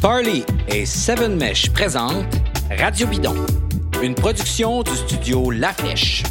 Parley et Seven Mesh présentent Radio Bidon, une production du studio La Flèche.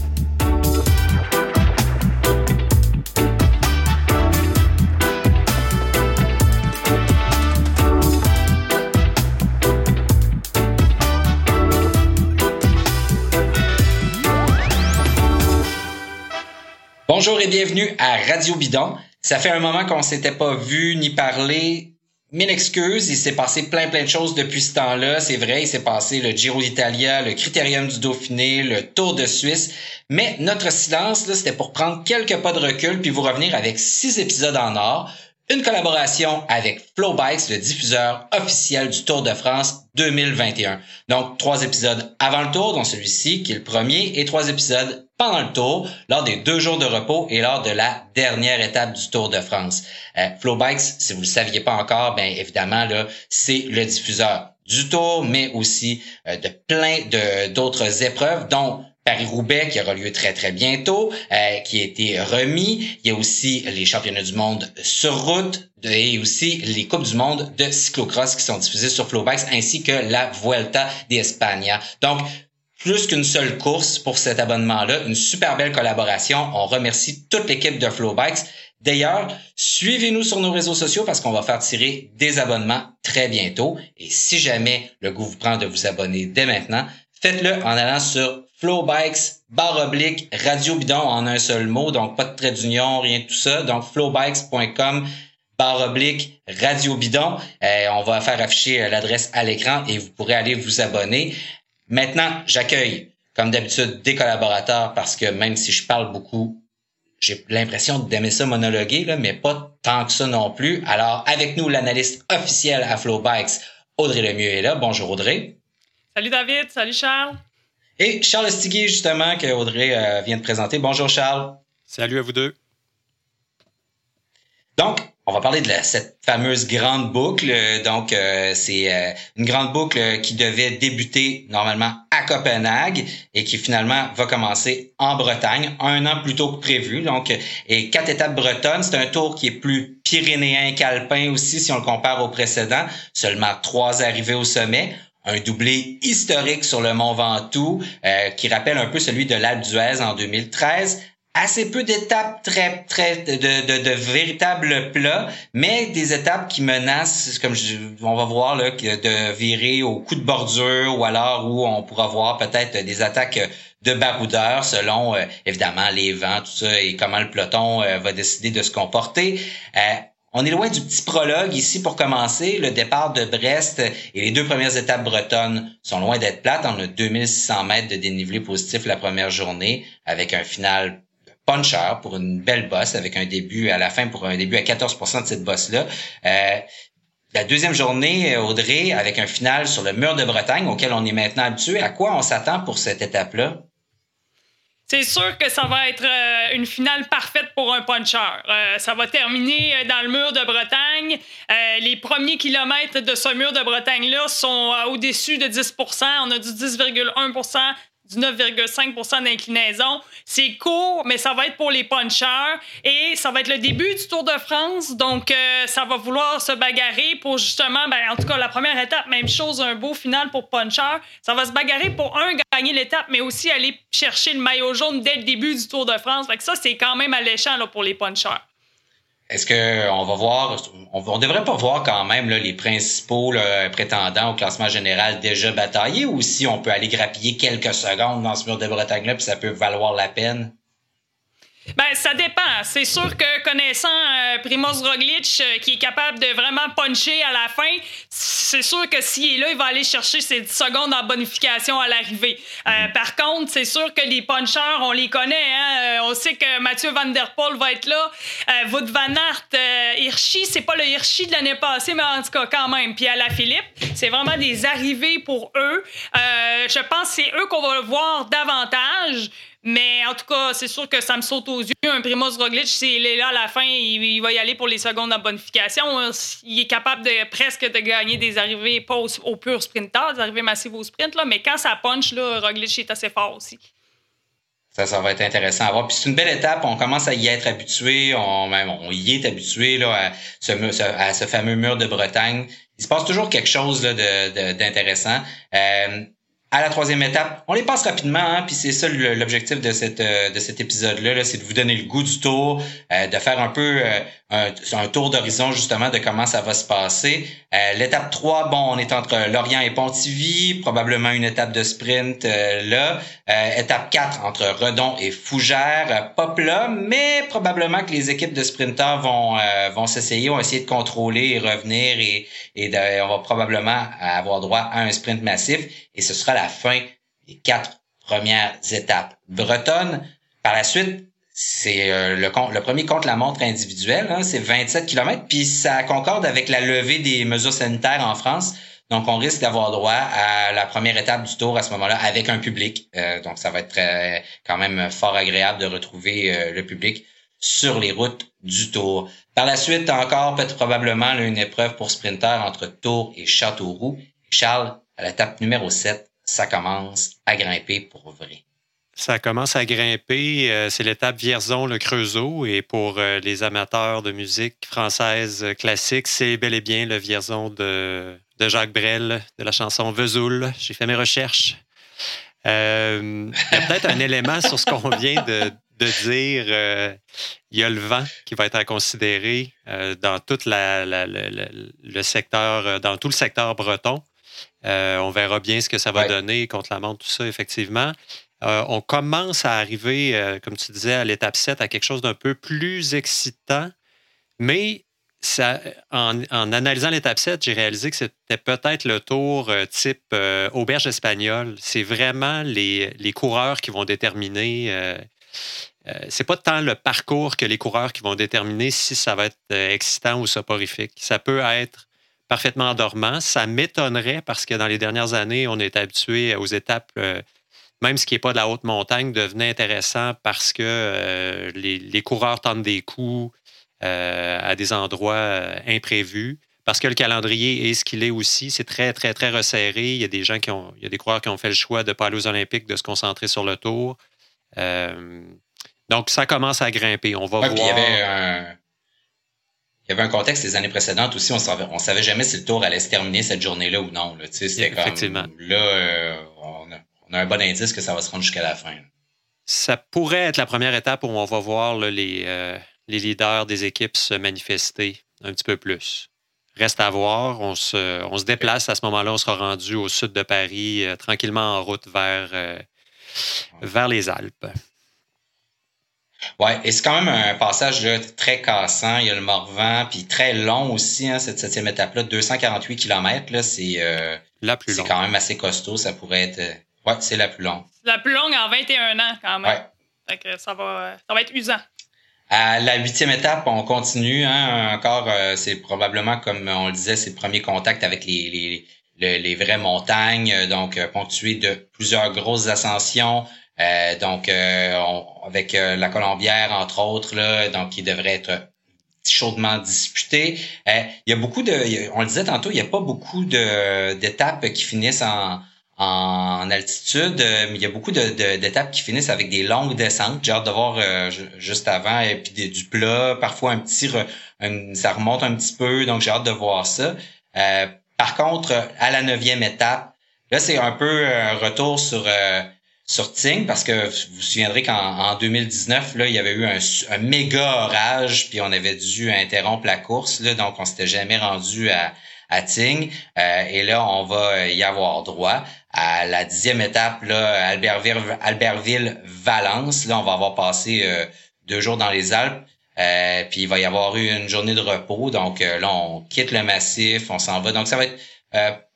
Bonjour et bienvenue à Radio Bidon. Ça fait un moment qu'on s'était pas vu ni parlé Mille excuses, il s'est passé plein plein de choses depuis ce temps-là. C'est vrai, il s'est passé le Giro d'Italia, le Critérium du Dauphiné, le Tour de Suisse. Mais notre silence, c'était pour prendre quelques pas de recul puis vous revenir avec six épisodes en or. Une collaboration avec Flowbikes, le diffuseur officiel du Tour de France 2021. Donc, trois épisodes avant le Tour, dont celui-ci, qui est le premier, et trois épisodes pendant le Tour, lors des deux jours de repos et lors de la dernière étape du Tour de France. Euh, Flowbikes, si vous le saviez pas encore, bien évidemment, là, c'est le diffuseur du Tour, mais aussi euh, de plein d'autres épreuves, dont Paris-Roubaix qui aura lieu très très bientôt, euh, qui a été remis. Il y a aussi les championnats du monde sur route et aussi les Coupes du monde de cyclocross qui sont diffusées sur Flowbikes ainsi que la Vuelta d'Espagne. Donc, plus qu'une seule course pour cet abonnement-là, une super belle collaboration. On remercie toute l'équipe de Flowbikes. D'ailleurs, suivez-nous sur nos réseaux sociaux parce qu'on va faire tirer des abonnements très bientôt. Et si jamais le goût vous prend de vous abonner dès maintenant, faites-le en allant sur Flowbikes, barre oblique, radio bidon en un seul mot, donc pas de trait d'union, rien de tout ça. Donc flowbikes.com, barre oblique, radio bidon. Euh, on va faire afficher euh, l'adresse à l'écran et vous pourrez aller vous abonner. Maintenant, j'accueille, comme d'habitude, des collaborateurs parce que même si je parle beaucoup, j'ai l'impression d'aimer ça monologuer, là, mais pas tant que ça non plus. Alors, avec nous, l'analyste officiel à Flowbikes, Audrey Lemieux est là. Bonjour Audrey. Salut David, salut Charles. Et Charles Estigui, justement, que Audrey euh, vient de présenter. Bonjour Charles. Salut à vous deux. Donc, on va parler de cette fameuse grande boucle. Donc, euh, c'est euh, une grande boucle qui devait débuter normalement à Copenhague et qui finalement va commencer en Bretagne un an plus tôt que prévu. Donc, et quatre étapes bretonnes. C'est un tour qui est plus pyrénéen qu'alpin aussi si on le compare au précédent. Seulement trois arrivées au sommet un doublé historique sur le Mont Ventoux euh, qui rappelle un peu celui de l'Alpe d'Huez en 2013. Assez peu d'étapes très très de, de, de, véritables plats, mais des étapes qui menacent, comme je, on va voir là, de virer au coup de bordure ou alors où on pourra voir peut-être des attaques de baroudeurs selon euh, évidemment les vents, tout ça et comment le peloton euh, va décider de se comporter. On est loin du petit prologue ici pour commencer. Le départ de Brest et les deux premières étapes bretonnes sont loin d'être plates. On a 2600 mètres de dénivelé positif la première journée avec un final puncher pour une belle bosse avec un début à la fin pour un début à 14% de cette bosse-là. Euh, la deuxième journée, Audrey, avec un final sur le mur de Bretagne auquel on est maintenant habitué. À quoi on s'attend pour cette étape-là? C'est sûr que ça va être euh, une finale parfaite pour un puncher. Euh, ça va terminer euh, dans le mur de Bretagne. les premiers kilomètres de ce mur de Bretagne-là sont au-dessus de 10% On a du 10,1 du 9,5% d'inclinaison. C'est court, mais ça va être pour les punchers et ça va être le début du Tour de France. Donc, euh, ça va vouloir se bagarrer pour justement, ben, en tout cas, la première étape, même chose, un beau final pour puncher. Ça va se bagarrer pour, un, gagner l'étape, mais aussi aller chercher le maillot jaune dès le début du Tour de France. Fait que ça, c'est quand même alléchant là, pour les punchers. Est-ce qu'on va voir, on, devrait pas voir quand même là, les principaux prétendants au classement général déjà bataillés ou si on peut aller grappiller quelques secondes dans ce mur de Bretagne-là puis ça peut valoir la peine? Ben, ça dépend. C'est sûr que connaissant euh, Primoz Roglic, euh, qui est capable de vraiment puncher à la fin, c'est sûr que s'il est là, il va aller chercher ses 10 secondes en bonification à l'arrivée. Euh, mm-hmm. Par contre, c'est sûr que les punchers, on les connaît. Hein? on sait que Mathieu Van Der Poel va être là. Wout Van Aert, Hirschi, c'est pas le Hirschi de l'année passée, mais en tout cas, quand même. Puis à la Philippe, c'est vraiment des arrivées pour eux. je pense que c'est eux qu'on va voir davantage. Mais en tout cas, c'est sûr que ça me saute aux yeux. Un Primoz Roglic, s'il est là à la fin, il, va y aller pour les secondes en bonification. Il est capable de presque de gagner des arrivées, pas au, pur sprinter, des arrivées massives au sprint, mais quand ça punch, là, Roglic est assez fort aussi. Ça, ça va être intéressant à voir. Puis c'est une belle étape. On commence à y être habitué. On, on y est habitué là, à, ce, à ce fameux mur de Bretagne. Il se passe toujours quelque chose d'intéressant. Euh, à la troisième étape, on les passe rapidement, hein, puis c'est ça l'objectif de cette euh, de cet épisode-là, c'est de vous donner le goût du tour, euh, de faire un peu euh, un, tour d'horizon justement de comment ça va se passer. L'étape 3, bon, on est entre Lorient et Pontivy, probablement une étape de sprint là. étape 4 entre Redon et Fougères, pas plat, mais probablement que les équipes de sprinteurs vont vont s'essayer, vont essayer de contrôler et revenir et, et on va probablement avoir droit à un sprint massif et ce sera fin des quatre premières étapes bretonnes. Par la suite, c'est euh, le, le, premier contre-la-montre individuel, hein, c'est 27 km, puis ça concorde avec la levée des mesures sanitaires en France. Donc, on risque d'avoir droit à la première étape du tour à ce moment-là avec un public. Euh, donc, ça va être euh, quand même fort agréable de retrouver le public sur les routes du tour. Par la suite, encore peut-être probablement une épreuve pour sprinter entre Tours et Châteauroux. Charles, à l'étape numéro 7, ça commence à grimper pour vrai. Ça commence à grimper. Euh, c'est l'étape Vierzon-le Creusot. Et pour euh, les amateurs de musique française classique, c'est bel et bien le Vierzon de, de Jacques Brel, de la chanson Vesoul. J'ai fait mes recherches. Euh, il y a peut-être un élément sur ce qu'on vient de, dire. il y a le vent qui va être à considérer dans tout le secteur breton. Euh, on verra bien ce que ça va donner contre la montre, tout ça, effectivement. Euh, on commence à arriver, euh, comme tu disais, à l'étape 7, à quelque chose d'un peu plus excitant. Mais ça, en, analysant l'étape 7, j'ai réalisé que c'était peut-être le tour type auberge espagnole. C'est vraiment les, les, coureurs qui vont déterminer. c'est pas tant le parcours que les coureurs qui vont déterminer si ça va être excitant ou soporifique. Ça peut être parfaitement dormant. Ça m'étonnerait parce que dans les dernières années, on est habitué aux étapes, euh, même ce qui n'est pas de la haute montagne devenait intéressant parce que euh, les, coureurs tentent des coups euh, à des endroits imprévus. Parce que le calendrier est ce qu'il est aussi, c'est très, très, très resserré. Il y a des gens qui ont, il y a des coureurs qui ont fait le choix de ne pas aller aux Olympiques, de se concentrer sur le tour. donc, ça commence à grimper. On va voir. il y avait un, il y avait un contexte des années précédentes aussi, on savait, on savait jamais si le tour allait se terminer cette journée-là ou non. Là, c'était comme, là, euh, on, a, un bon indice que ça va se rendre jusqu'à la fin. Ça pourrait être la première étape où on va voir les, euh, les leaders des équipes se manifester un petit peu plus. Reste à voir. On se, on se déplace à ce moment-là. On sera rendu au sud de Paris, euh, tranquillement en route vers, vers les Alpes. Ouais, et c'est quand même un passage là, très cassant. Il y a le Morvan, puis très long aussi, hein, cette septième étape-là, 248 km. Là, c'est euh, la plus C'est quand même assez costaud. Ça pourrait être. Euh, ouais, c'est la plus longue. La plus longue en 21 ans, quand même. Ouais. Fait que ça va, ça va être usant. À la huitième étape, on continue. Hein, encore, euh, c'est probablement, comme on le disait, c'est le premier contact avec les, les, les, vraies montagnes, donc ponctué de plusieurs grosses ascensions, euh, donc, euh, avec euh, la Colombière, entre autres, là, donc qui devrait être chaudement disputé. il y a beaucoup de, on le disait tantôt, il n'y a pas beaucoup de d'étapes qui finissent en, en altitude, mais il y a beaucoup d'étapes qui finissent avec des longues descentes. J'ai hâte de voir juste avant, et puis du plat, parfois un petit, ça remonte un petit peu, donc j'ai hâte de voir ça. par contre, à la neuvième étape, là c'est un peu un retour sur sur Ting parce que vous vous souviendrez qu'en 2019 là il y avait eu un, un, méga orage puis on avait dû interrompre la course là. Donc on s'était jamais rendu à à Ting. Euh, et là on va y avoir droit à la dixième étape là Albertville Albertville Valence. Là on va avoir passé euh, deux jours dans les Alpes. Euh, puis il va y avoir eu une journée de repos. Donc là on quitte le massif on s'en va. Donc ça va être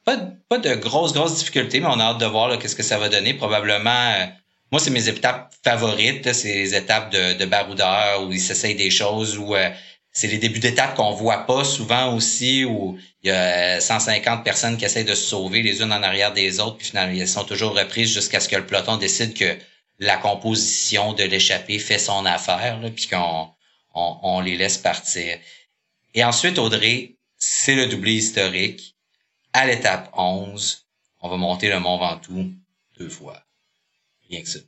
pas, pas de grosses, grosses difficultés, mais on a hâte de voir qu'est-ce que ça va donner. Probablement, euh, moi, c'est mes étapes favorites. C'est les étapes de, de baroudeur où ils s'essayent des choses, où euh, c'est les débuts d'étapes qu'on voit pas souvent aussi, où il y a 150 personnes qui essayent de se sauver les unes en arrière des autres, puis finalement, elles sont toujours reprises jusqu'à ce que le peloton décide que la composition de l'échappée fait son affaire, là, puis qu'on on, on les laisse partir. Et ensuite, Audrey, c'est le doublé historique à l'étape 11, on va monter le Mont Ventoux deux fois. Rien que ça.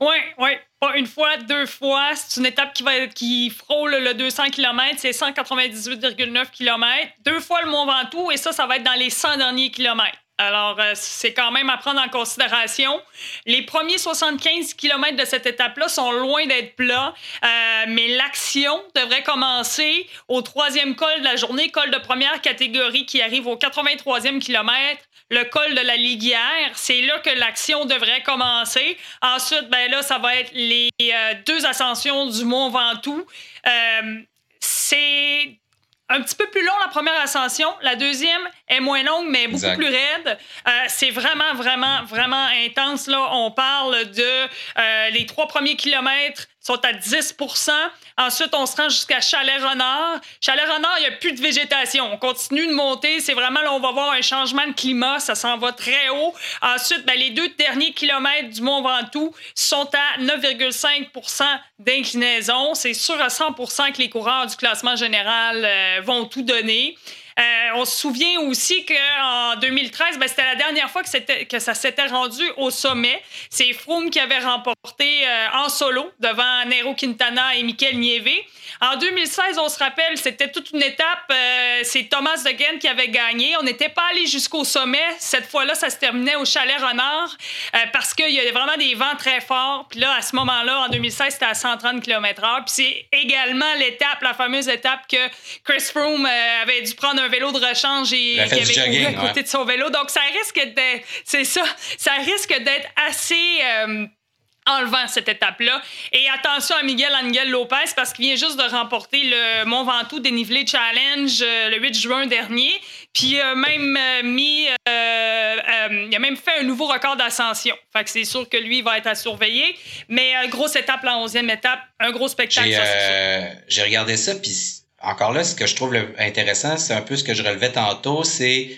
Oui, oui. Pas une fois, deux fois. C'est une étape qui, va, qui frôle le 200 km. C'est 198,9 km. Deux fois le Mont Ventoux et ça, ça va être dans les 100 derniers kilomètres. Alors, euh, c'est quand même à prendre en considération. Les premiers 75 km de cette étape-là sont loin d'être plats, euh, mais l'action devrait commencer au troisième col de la journée, col de première catégorie qui arrive au 83e kilomètre le col de la Liguière. C'est là que l'action devrait commencer. Ensuite, ben là, ça va être les euh, deux ascensions du Mont Ventoux. C'est un petit peu plus long la première ascension. La deuxième est moins longue, mais beaucoup plus raide. Euh, c'est vraiment, vraiment, vraiment intense. Là, on parle de les trois premiers kilomètres sont à 10% Ensuite, on se rend jusqu'à Chalet-Renard. Chalet-Renard, il n'y a plus de végétation. On continue de monter. C'est vraiment là, on va voir un changement de climat. Ça s'en va très haut. Ensuite, ben, les deux derniers kilomètres du Mont Ventoux sont à 9,5% d'inclinaison. C'est sûr à 100% que les coureurs du classement général euh, vont tout donner. Euh, on se souvient aussi qu'en 2013, ben, c'était la dernière fois que, ça s'était rendu au sommet. C'est Froome qui avait remporté euh, en solo devant Nero Quintana et Michael Nieve. En 2016, on se rappelle, c'était toute une étape. Euh, c'est Thomas de qui avait gagné. On n'était pas allé jusqu'au sommet. Cette fois-là, ça se terminait au Chalet Renard parce qu'il y avait vraiment des vents très forts. Puis là, à ce moment-là, en 2016, c'était à 130 km/h. Puis c'est également l'étape, la fameuse étape que Chris Froome avait dû prendre un vélo de rechange et qui avait à côté de son vélo. Donc, ça risque d'être, c'est ça, ça risque d'être assez enlevant cette étape-là. Et attention à Miguel Angel Lopez parce qu'il vient juste de remporter le Mont Ventoux dénivelé challenge euh, le 8 juin dernier. Puis il a même euh, mis, euh, il a même fait un nouveau record d'ascension. Fait que c'est sûr que lui va être à surveiller. Mais grosse étape, la 11e étape, un gros spectacle. J'ai regardé ça, puis encore là, ce que je trouve intéressant, c'est un peu ce que je relevais tantôt, c'est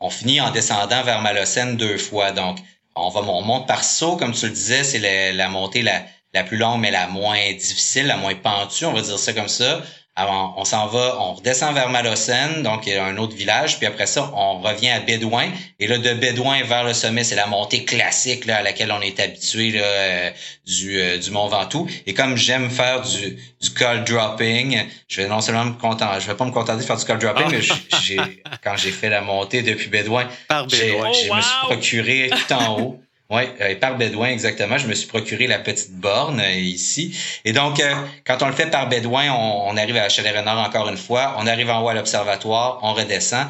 on finit en descendant vers Malocène deux fois. Donc, on va on monte par saut, comme tu le disais, c'est la, montée la, la plus longue, mais la moins difficile, la moins pentue, on va dire ça comme ça. Alors, on s'en va, on redescend vers Malocène, donc il y a un autre village, puis après ça, on revient à Bédouin. Et là, de Bédouin vers le sommet, c'est la montée classique là, à laquelle on est habitué là, euh, du, euh, du Mont Ventoux. Et comme j'aime faire du, du call dropping, je vais non seulement me contenter, je vais pas me contenter de faire du call dropping, mais j'ai, quand j'ai fait la montée depuis Bédouin, Par Bédouin. je me suis procuré tout en haut. Oui, euh, par Bédouin, exactement. Je me suis procuré la petite borne euh, ici. Et donc, euh, quand on le fait par Bédouin, on, arrive à Chalet-Renard encore une fois. On arrive en haut à l'observatoire, on redescend.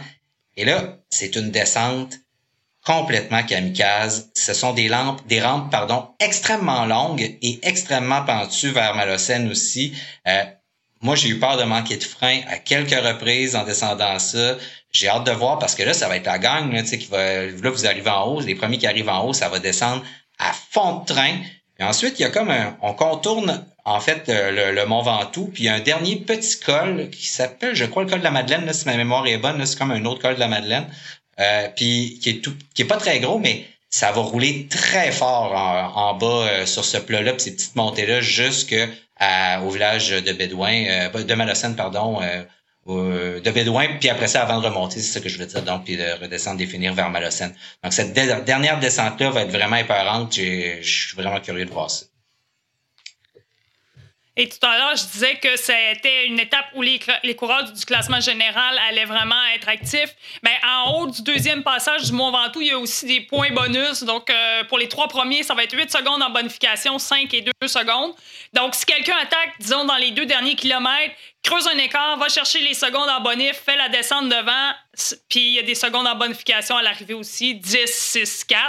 Et là, c'est une descente complètement kamikaze. Ce sont des lampes, des rampes, pardon, extrêmement longues et extrêmement pentues vers Malocène aussi. Moi, j'ai eu peur de manquer de frein à quelques reprises en descendant ça j'ai hâte de voir parce que là, ça va être la gang, là, qui va, là, vous arrivez en haut, les premiers qui arrivent en haut, ça va descendre à fond de train. Et ensuite, il y a comme un, on contourne, en fait, euh, le, Mont Ventoux, puis il y a un dernier petit col qui s'appelle, je crois, le col de la Madeleine, là, si ma mémoire est bonne, c'est comme un autre col de la Madeleine, euh, puis qui est tout, qui est pas très gros, mais ça va rouler très fort en, bas euh, sur ce plat-là, ces petites montées-là, jusque au village de Bédouin, euh, de Malocène, pardon, euh, de Bédouin, puis après ça, avant de remonter, c'est ça que je veux dire, donc, puis de redescendre, définir vers Malocène. Donc, cette dernière descente-là va être vraiment épeurante. Je suis vraiment curieux de voir ça. Et tout à l'heure, je disais que c'était une étape où les, les, coureurs du classement général allaient vraiment être actifs. Mais en haut du deuxième passage du Mont Ventoux, il y a aussi des points bonus. Donc, euh, pour les trois premiers, ça va être 8 secondes en bonification, 5 et 2 secondes. Donc, si quelqu'un attaque, disons, dans les deux derniers kilomètres, creuse un écart, va chercher les secondes en bonif, fait la descente devant, puis il y a des secondes en bonification à l'arrivée aussi, 10, 6, 4.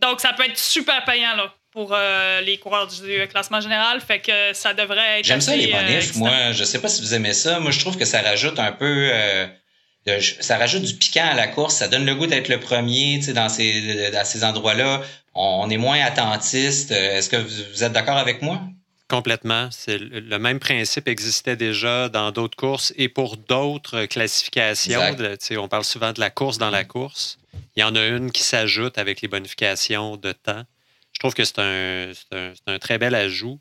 Donc, ça peut être super payant, là pour euh, les coureurs du classement général. Fait que ça devrait être. J'aime ça les bonifs. Euh, moi, je sais pas si vous aimez ça. Moi, je trouve que ça rajoute un peu. Euh, ça rajoute du piquant à la course. Ça donne le goût d'être le premier dans ces, dans ces endroits-là. On, est moins attentiste. Est-ce que vous, êtes d'accord avec moi? Complètement. C'est le même principe existait déjà dans d'autres courses et pour d'autres classifications. on parle souvent de la course dans la course. Il y en a une qui s'ajoute avec les bonifications de temps je trouve que c'est un, très bel ajout.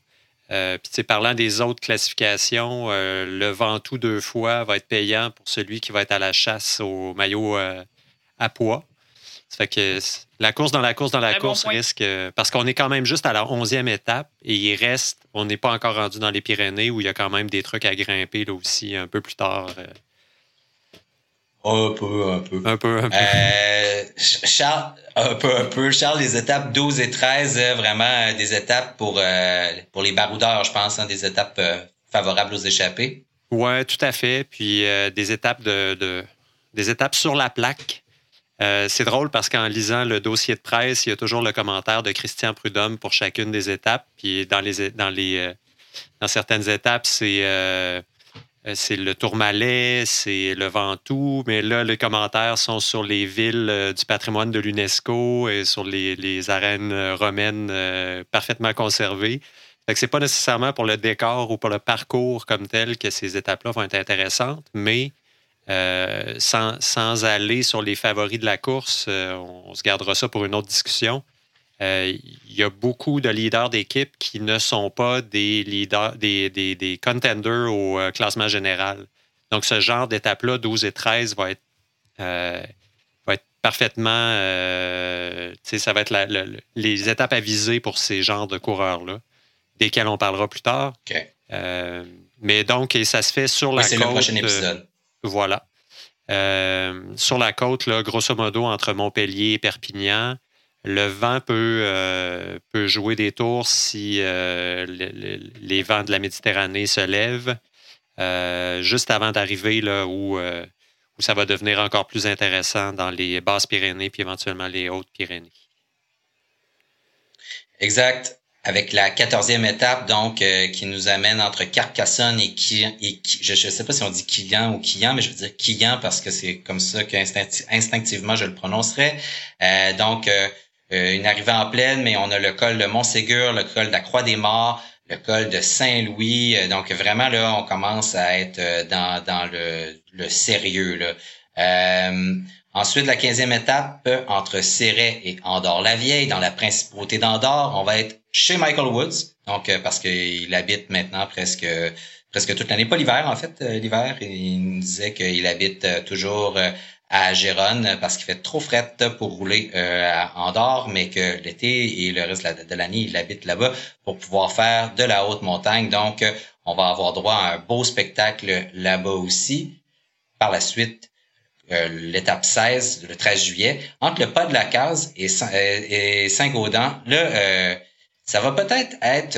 Euh, puis, parlant des autres classifications, euh, le Ventoux deux fois va être payant pour celui qui va être à la chasse au maillot euh, à poids. Ça fait que la course dans la course dans la course risque. parce qu'on est quand même juste à la 11e étape et il reste, on n'est pas encore rendu dans les Pyrénées où il y a quand même des trucs à grimper là aussi un peu plus tard. Un peu, un peu. Un peu, un peu. Euh, Charles, un peu, un peu. Charles, les étapes 12 et 13, euh, vraiment euh, des étapes pour, pour les baroudeurs, je pense, hein, des étapes favorables aux échappées. Oui, tout à fait. Puis des étapes de, des étapes sur la plaque. c'est drôle parce qu'en lisant le dossier de presse, il y a toujours le commentaire de Christian Prudhomme pour chacune des étapes. Puis dans les dans les dans certaines étapes, c'est c'est le Tourmalet, c'est le Ventoux, mais là, les commentaires sont sur les villes euh, du patrimoine de l'UNESCO et sur les, arènes euh, romaines parfaitement conservées. Ce n'est pas nécessairement pour le décor ou pour le parcours comme tel que ces étapes-là vont être intéressantes, mais sans, aller sur les favoris de la course, on se gardera ça pour une autre discussion. Euh, il y a beaucoup de leaders d'équipe qui ne sont pas des leaders, des, des, contenders au euh, classement général. Donc, ce genre d'étape-là, 12 et 13, va être, euh, va être parfaitement. ça va être les étapes à viser pour ces genres de coureurs-là, desquels on parlera plus tard. mais donc, et ça se fait sur la côte. C'est le prochain épisode. voilà. sur la côte, là, grosso modo, entre Montpellier et Perpignan, le vent peut, euh, peut jouer des tours si euh, les vents de la Méditerranée se lèvent, euh, juste avant d'arriver là où, où ça va devenir encore plus intéressant dans les basses Pyrénées puis éventuellement les hautes Pyrénées. Exact. Avec la quatorzième étape, donc, qui nous amène entre Carcassonne et, qui, je ne sais pas si on dit Quillan ou Quillan, mais je veux dire Quillan parce que c'est comme ça qu'instinctivement je le prononcerai. donc, une arrivée en plaine, mais on a le col de Montségur, le col de la Croix-des-Morts, le col de Saint-Louis. Euh, donc vraiment, là, on commence à être euh, dans, dans le, le sérieux. Là. ensuite, la quinzième étape, entre Céret et Andorre-la-Vieille, dans la principauté d'Andorre, on va être chez Michael Woods, donc parce qu'il habite maintenant presque presque toute l'année, pas l'hiver en fait, l'hiver, il nous disait qu'il habite toujours à Gérone parce qu'il fait trop fret pour rouler euh, à Andorre, mais que l'été et le reste de l'année, il habite là-bas pour pouvoir faire de la haute montagne. Donc, on va avoir droit à un beau spectacle là-bas aussi. Par la suite, euh, l'étape 16, le 13 juillet, entre le pas de la case et, euh, Saint-Gaudens, là, ça va peut-être être,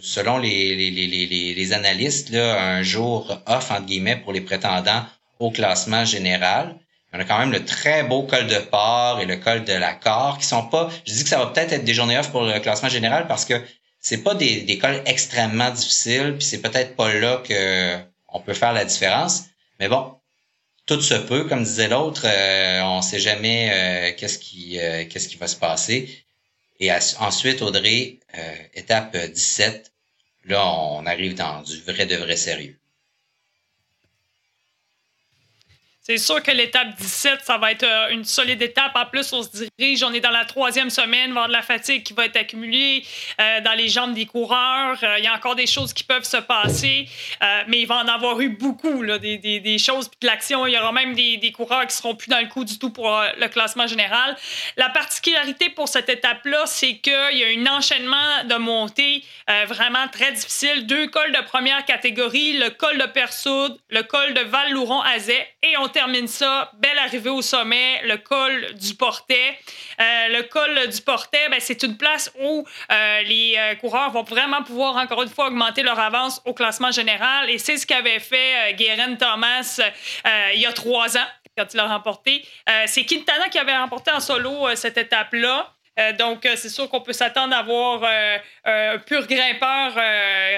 selon les, les, les, les, analystes, là, un jour off, entre guillemets, pour les prétendants au classement général. On a quand même le très beau col de Port et le col de la Cor qui sont pas. Je dis que ça va peut-être être des journées off pour le classement général parce que c'est pas des, des cols extrêmement difficiles, puis c'est peut-être pas là que on peut faire la différence. Mais bon, tout se peut, comme disait l'autre, euh, on sait jamais euh, qu'est-ce qui euh, qu'est-ce qui va se passer. Et ensuite, Audrey, étape 17, là, on arrive dans du vrai de vrai sérieux. C'est sûr que l'étape 17, ça va être euh, une solide étape. En plus, on se dirige, on est dans la troisième semaine, avoir de la fatigue qui va être accumulée euh, dans les jambes des coureurs. Euh, il y a encore des choses qui peuvent se passer, mais il va en avoir eu beaucoup, là, des, des, des, choses, puis de l'action. Il y aura même des, des, coureurs qui seront plus dans le coup du tout pour le classement général. La particularité pour cette étape-là, c'est qu'il y a un enchaînement de montées vraiment très difficile. Deux cols de première catégorie, le col de Persoude, le col de Val-Louron-Azet, et on termine ça, belle arrivée au sommet, le col du Portet. Euh, le col du Portet, ben, c'est une place où euh, les euh, coureurs vont vraiment pouvoir, encore une fois, augmenter leur avance au classement général. Et c'est ce qu'avait fait Guérin Thomas il y a trois ans, quand il a remporté. c'est Quintana qui avait remporté en solo cette étape-là. donc, c'est sûr qu'on peut s'attendre à voir un pur grimpeur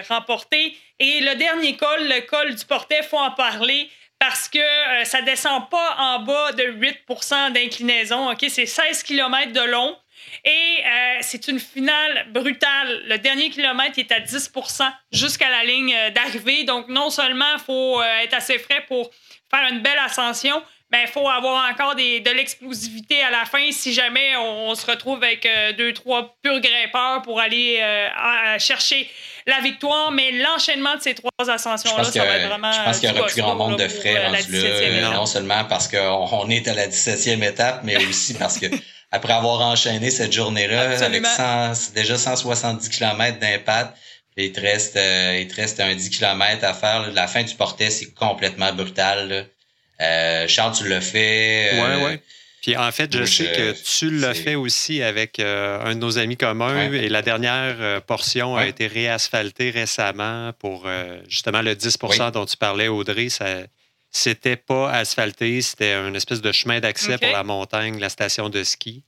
remporté. Et le dernier col, le col du Portet, faut en parler parce que ça euh, ça descend pas en bas de 8% d'inclinaison. Ok, C'est 16 km de long. Et euh, c'est une finale brutale. Le dernier kilomètre est à 10% jusqu'à la ligne euh, d'arrivée. Donc, non seulement il faut être assez frais pour faire une belle ascension, ben, il faut avoir encore des, de l'explosivité à la fin si jamais on, se retrouve avec euh, deux, trois purs grimpeurs pour aller euh, chercher la victoire. Mais l'enchaînement de ces trois ascensions-là, ça va être vraiment. Je pense qu'il y aura plus grand nombre de frais là, non seulement parce qu'on est à la 17e étape, mais aussi parce que après avoir enchaîné cette journée-là avec 100, déjà 170 km d'impact, il te reste, euh, il te reste un 10 km à faire. La fin du portet, c'est complètement brutal. Euh, Charles, tu l'as fait. Euh, ouais, ouais. Puis en fait, je sais que tu l'as fait aussi avec euh, un de nos amis communs et la dernière portion a été réasphaltée récemment pour justement le 10% dont tu parlais, Audrey. Ça, c'était pas asphalté, c'était un espèce de chemin d'accès pour la montagne, la station de ski.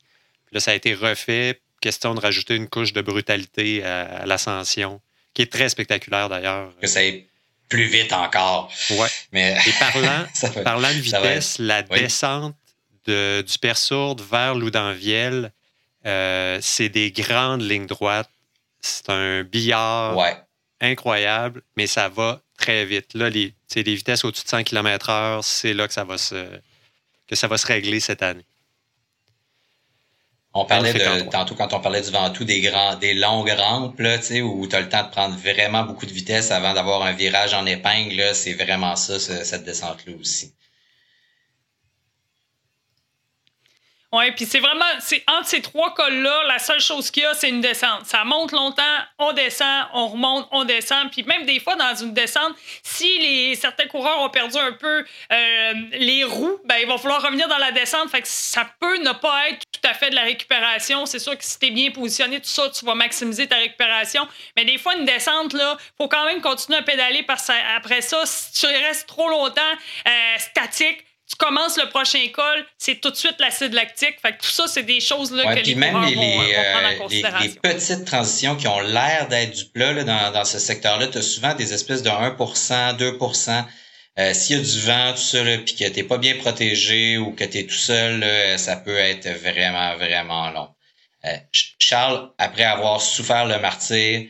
Puis là, ça a été refait. Question de rajouter une couche de brutalité à, l'ascension, qui est très spectaculaire d'ailleurs. Que ça plus vite encore. Ouais. Mais... Et parlant, parlant de vitesse, la descente de, du Persourde vers Loudanviel, euh, c'est des grandes lignes droites. C'est un billard incroyable, mais ça va très vite. Là, les, les vitesses au-dessus de 100 km/h, c'est là que ça va se, que ça va se régler cette année. On parlait de, tantôt quand on parlait du Ventoux des grands, des longues rampes, là, où tu as le temps de prendre vraiment beaucoup de vitesse avant d'avoir un virage en épingle, c'est vraiment ça, cette descente-là aussi. Oui, puis c'est vraiment, c'est entre ces trois cols-là, la seule chose qu'il y a, c'est une descente. Ça monte longtemps, on descend, on remonte, on descend. Puis même des fois, dans une descente, si les, certains coureurs ont perdu un peu euh, les roues, ben, il va falloir revenir dans la descente. Fait que ça peut ne pas être tout à fait de la récupération. C'est sûr que si tu es bien positionné, tout ça, tu vas maximiser ta récupération. Mais des fois, une descente, là, faut quand même continuer à pédaler parce qu'après ça, si tu restes trop longtemps euh, statique, tu commences le prochain col, c'est tout de suite l'acide lactique. Fait que tout ça, c'est des choses là, que les même les, vont, prendre en euh, considération. Les, petites transitions qui ont l'air d'être du plat là, dans, dans ce secteur-là, tu as souvent des espèces de 1% 2% euh, S'il y a du vent, tout ça, puis que tu pas bien protégé ou que tu es tout seul, ça peut être vraiment, vraiment long. Euh, Charles, après avoir souffert le martyr,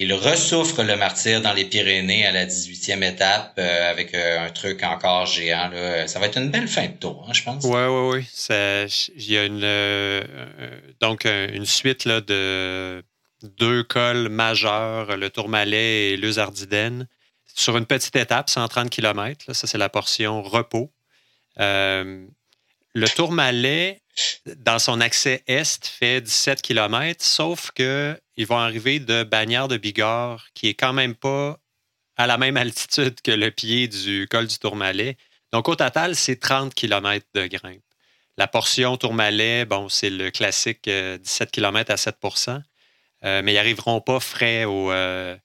il ressouffre le martyr dans les Pyrénées à la 18e étape euh, avec euh, un truc encore géant. Ça va être une belle fin de tour, hein, je pense. Oui, oui, oui. Il y a une, euh, donc une suite là, de deux cols majeurs, le Tourmalet et l'Eusardiden, sur une petite étape, 130 km. ça, c'est la portion repos. Le Tourmalet, dans son accès est, fait 17 km, sauf que ils vont arriver de Bagnères de Bigorre, qui est quand même pas à la même altitude que le pied du col du Tourmalet. Donc, au total, c'est 30 km de grimpe. La portion Tourmalet, bon, c'est le classique 17 km à 7% euh, mais ils n'arriveront pas frais au, euh,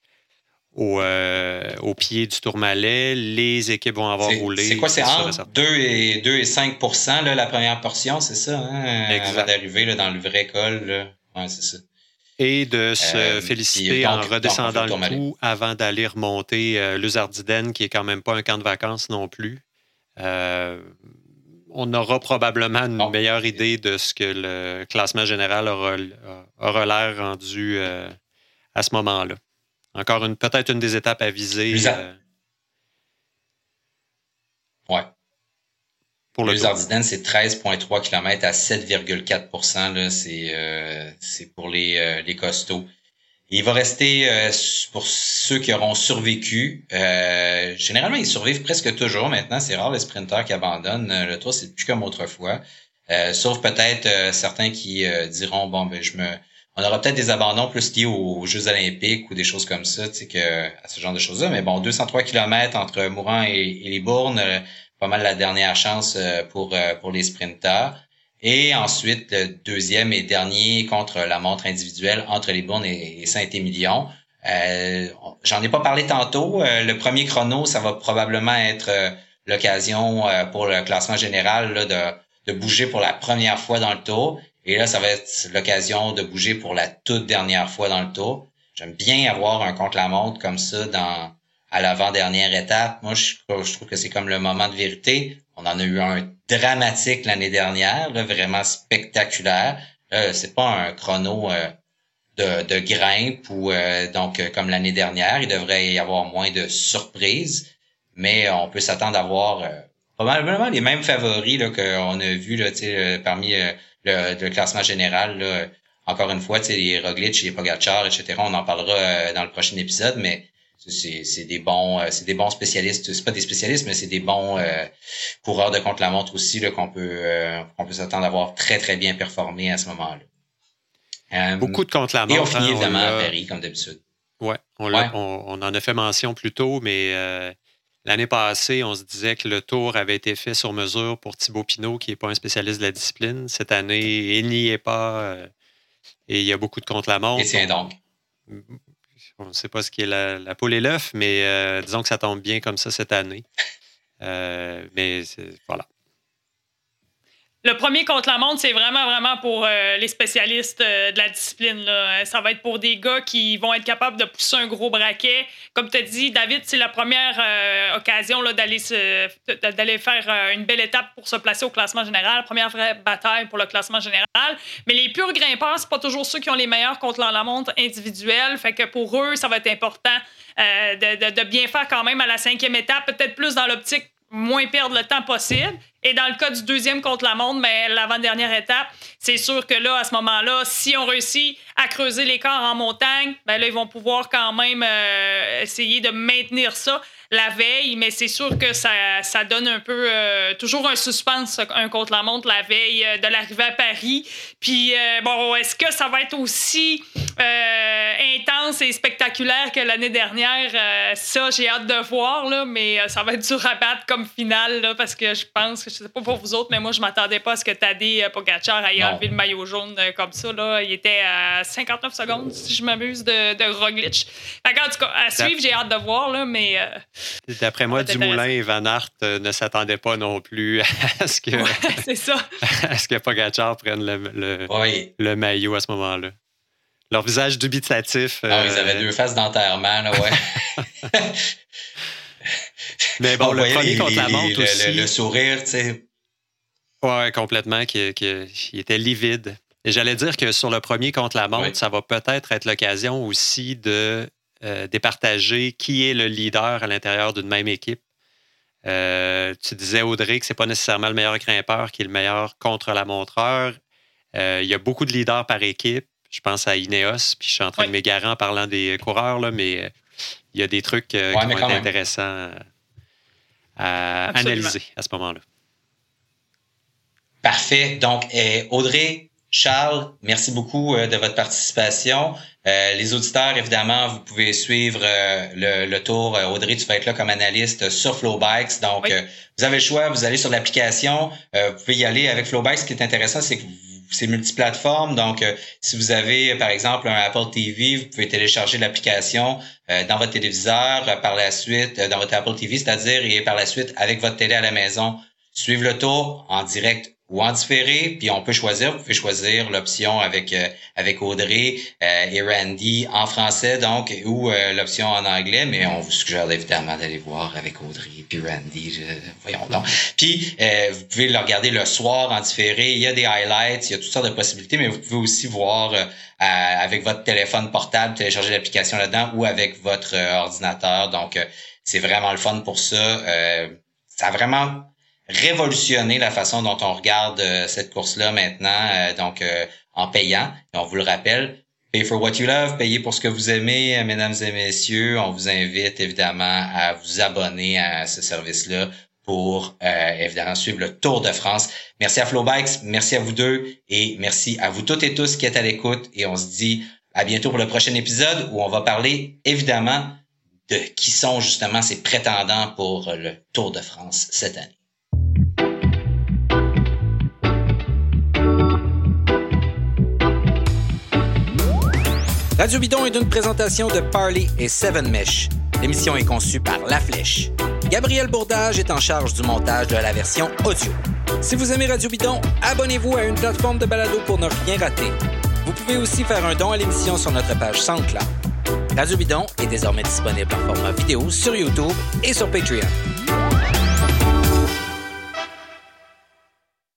euh, au, pied du Tourmalet. Les équipes vont avoir roulé. C'est quoi, c'est entre 2 et, 2 et 5 là, la première portion, c'est ça, hein, avant d'arriver dans le vrai col. Ouais, c'est ça. Et de se euh, féliciter en redescendant le coup avant d'aller remonter euh, Luzardiden, qui est quand même pas un camp de vacances non plus. on aura probablement une meilleure idée de ce que le classement général aura, aura l'air rendu à ce moment-là. Encore une, peut-être une des étapes à viser. Euh, ouais. Pour le Ardiden, c'est 13,3 km à 7,4% C'est euh, c'est pour les, euh, les costauds. Il va rester pour ceux qui auront survécu. généralement, ils survivent presque toujours maintenant. C'est rare les sprinteurs qui abandonnent. Le tour, c'est plus comme autrefois. sauf peut-être certains qui diront bon ben je me on aura peut-être des abandons plus liés aux Jeux olympiques ou des choses comme ça, tu que, à ce genre de choses-là. Mais bon, 203 km entre Mourant et, et les Bournes, euh, pas mal la dernière chance euh, pour, euh, pour les sprinteurs. Et ensuite, deuxième et dernier contre la montre individuelle entre les Bournes et, Saint-Émilion. J'en ai pas parlé tantôt. le premier chrono, ça va probablement être l'occasion pour le classement général là, de bouger pour la première fois dans le tour. Et là, ça va être l'occasion de bouger pour la toute dernière fois dans le tour. J'aime bien avoir un contre-la-montre comme ça dans à l'avant-dernière étape. Moi, je, trouve que c'est comme le moment de vérité. On en a eu un dramatique l'année dernière, vraiment spectaculaire. Euh, c'est pas un chrono euh, de, de, grimpe ou euh, donc comme l'année dernière. Il devrait y avoir moins de surprises, mais on peut s'attendre à voir probablement les mêmes favoris qu'on a vus là, parmi le, le, classement général. Là. Encore une fois, les Roglic, les Pogacar, etc. On en parlera dans le prochain épisode, mais c'est des bons euh, c'est des bons spécialistes c'est pas des spécialistes mais c'est des bons euh, coureurs de contre la montre aussi là qu'on peut euh, peut s'attendre à voir très très bien performer à ce moment-là beaucoup de contre la montre et on finit hein, évidemment à Paris comme d'habitude ouais on, on, en a fait mention plus tôt mais L'année passée, on se disait que le tour avait été fait sur mesure pour Thibaut Pinot, qui n'est pas un spécialiste de la discipline. Cette année, il n'y est pas. et il y a beaucoup de contre-la-montre. Et tiens donc. On ne sait pas ce qui est la, poule et l'œuf, mais euh, disons que ça tombe bien comme ça cette année. Euh, mais voilà. Le premier contre la montre, c'est vraiment, vraiment pour euh, les spécialistes euh, de la discipline. Là. Ça va être pour des gars qui vont être capables de pousser un gros braquet. Comme tu as dit, David, c'est la première euh, occasion d'aller, faire une belle étape pour se placer au classement général. Première vraie bataille pour le classement général. Mais les purs grimpeurs, c'est pas toujours ceux qui ont les meilleurs contre la montre individuels. Fait que pour eux, ça va être important de, de bien faire quand même à la cinquième étape, peut-être plus dans l'optique moins perdre le temps possible. Et dans le cas du deuxième contre la montre, mais l'avant-dernière étape, c'est sûr que là, à ce moment-là, si on réussit à creuser l'écart en montagne, ben là, ils vont pouvoir quand même euh, essayer de maintenir ça la veille, mais c'est sûr que ça, ça donne un peu euh, toujours un suspense, un contre la montre la veille euh, de l'arrivée à Paris. Puis, bon, est-ce que ça va être aussi intense et spectaculaire que l'année dernière? ça, j'ai hâte de voir, là, mais ça va être dur à battre comme finale, là, parce que je pense que sais pas pour vous autres, mais moi, je m'attendais pas à ce que Tadej Pogacar aille enlever le maillot jaune comme ça. Là. Il était à 59 secondes, si je m'amuse, de, de Roglic. en tout cas, à suivre, j'ai hâte de voir, là, mais. Euh, D'après moi, Dumoulin et Van Aert euh, ne s'attendaient pas non plus à ce que. ça. à ce que Pogacar prenne le, le, maillot à ce moment-là. Leur visage dubitatif. Ah, ils avaient euh, deux faces d'enterrement, là, ouais. Mais bon, le premier contre la montre aussi. Le, sourire, tu sais. Oui, complètement, qui, était livide. Et j'allais dire que sur le premier contre la montre, ça va peut-être être, l'occasion aussi de euh, départager qui est le leader à l'intérieur d'une même équipe. Euh, tu disais, Audrey, que ce n'est pas nécessairement le meilleur grimpeur qui est le meilleur contre-la-montreur. Euh, il y a beaucoup de leaders par équipe. Je pense à Ineos, puis je suis en train de m'égarer en parlant des coureurs, là, mais il y a des trucs qui vont être intéressants à analyser à ce moment-là. Parfait. Donc, eh, Audrey, Charles, merci beaucoup euh, de votre participation. Euh, les auditeurs, évidemment, vous pouvez suivre euh, le, tour. Audrey, tu vas être là comme analyste sur Flowbikes. Donc, vous avez le choix, vous allez sur l'application. vous pouvez y aller avec Flowbikes. Ce qui est intéressant, c'est que c'est multiplateforme. Donc, si vous avez, par exemple, un Apple TV, vous pouvez télécharger l'application dans votre téléviseur, par la suite, dans votre Apple TV, c'est-à-dire, et par la suite, avec votre télé à la maison, suivre le tour en direct ou en différé, puis on peut choisir, vous pouvez choisir l'option avec euh, avec Audrey euh, et Randy en français donc ou euh, l'option en anglais, mais on vous suggère évidemment d'aller voir avec Audrey puis Randy, voyons donc. Puis vous pouvez le regarder le soir en différé, il y a des highlights, il y a toutes sortes de possibilités, mais vous pouvez aussi voir avec votre téléphone portable, télécharger l'application là-dedans ou avec votre ordinateur. Donc c'est vraiment le fun pour ça. ça a vraiment révolutionner la façon dont on regarde euh, cette course-là maintenant, euh, donc euh, en payant. Et on vous le rappelle, pay for what you love, payez pour ce que vous aimez, mesdames et messieurs. On vous invite évidemment à vous abonner à ce service-là pour évidemment suivre le Tour de France. Merci à Flowbikes, merci à vous deux et merci à vous toutes et tous qui êtes à l'écoute. Et on se dit à bientôt pour le prochain épisode où on va parler évidemment de qui sont justement ces prétendants pour le Tour de France cette année. Radio Bidon est une présentation de Parley et Seven Mesh. L'émission est conçue par La Flèche. Gabriel Bourdage est en charge du montage de la version audio. Si vous aimez Radio Bidon, abonnez-vous à une plateforme de balado pour ne rien rater. Vous pouvez aussi faire un don à l'émission sur notre page SoundCloud. Radio Bidon est désormais disponible en format vidéo sur YouTube et sur Patreon.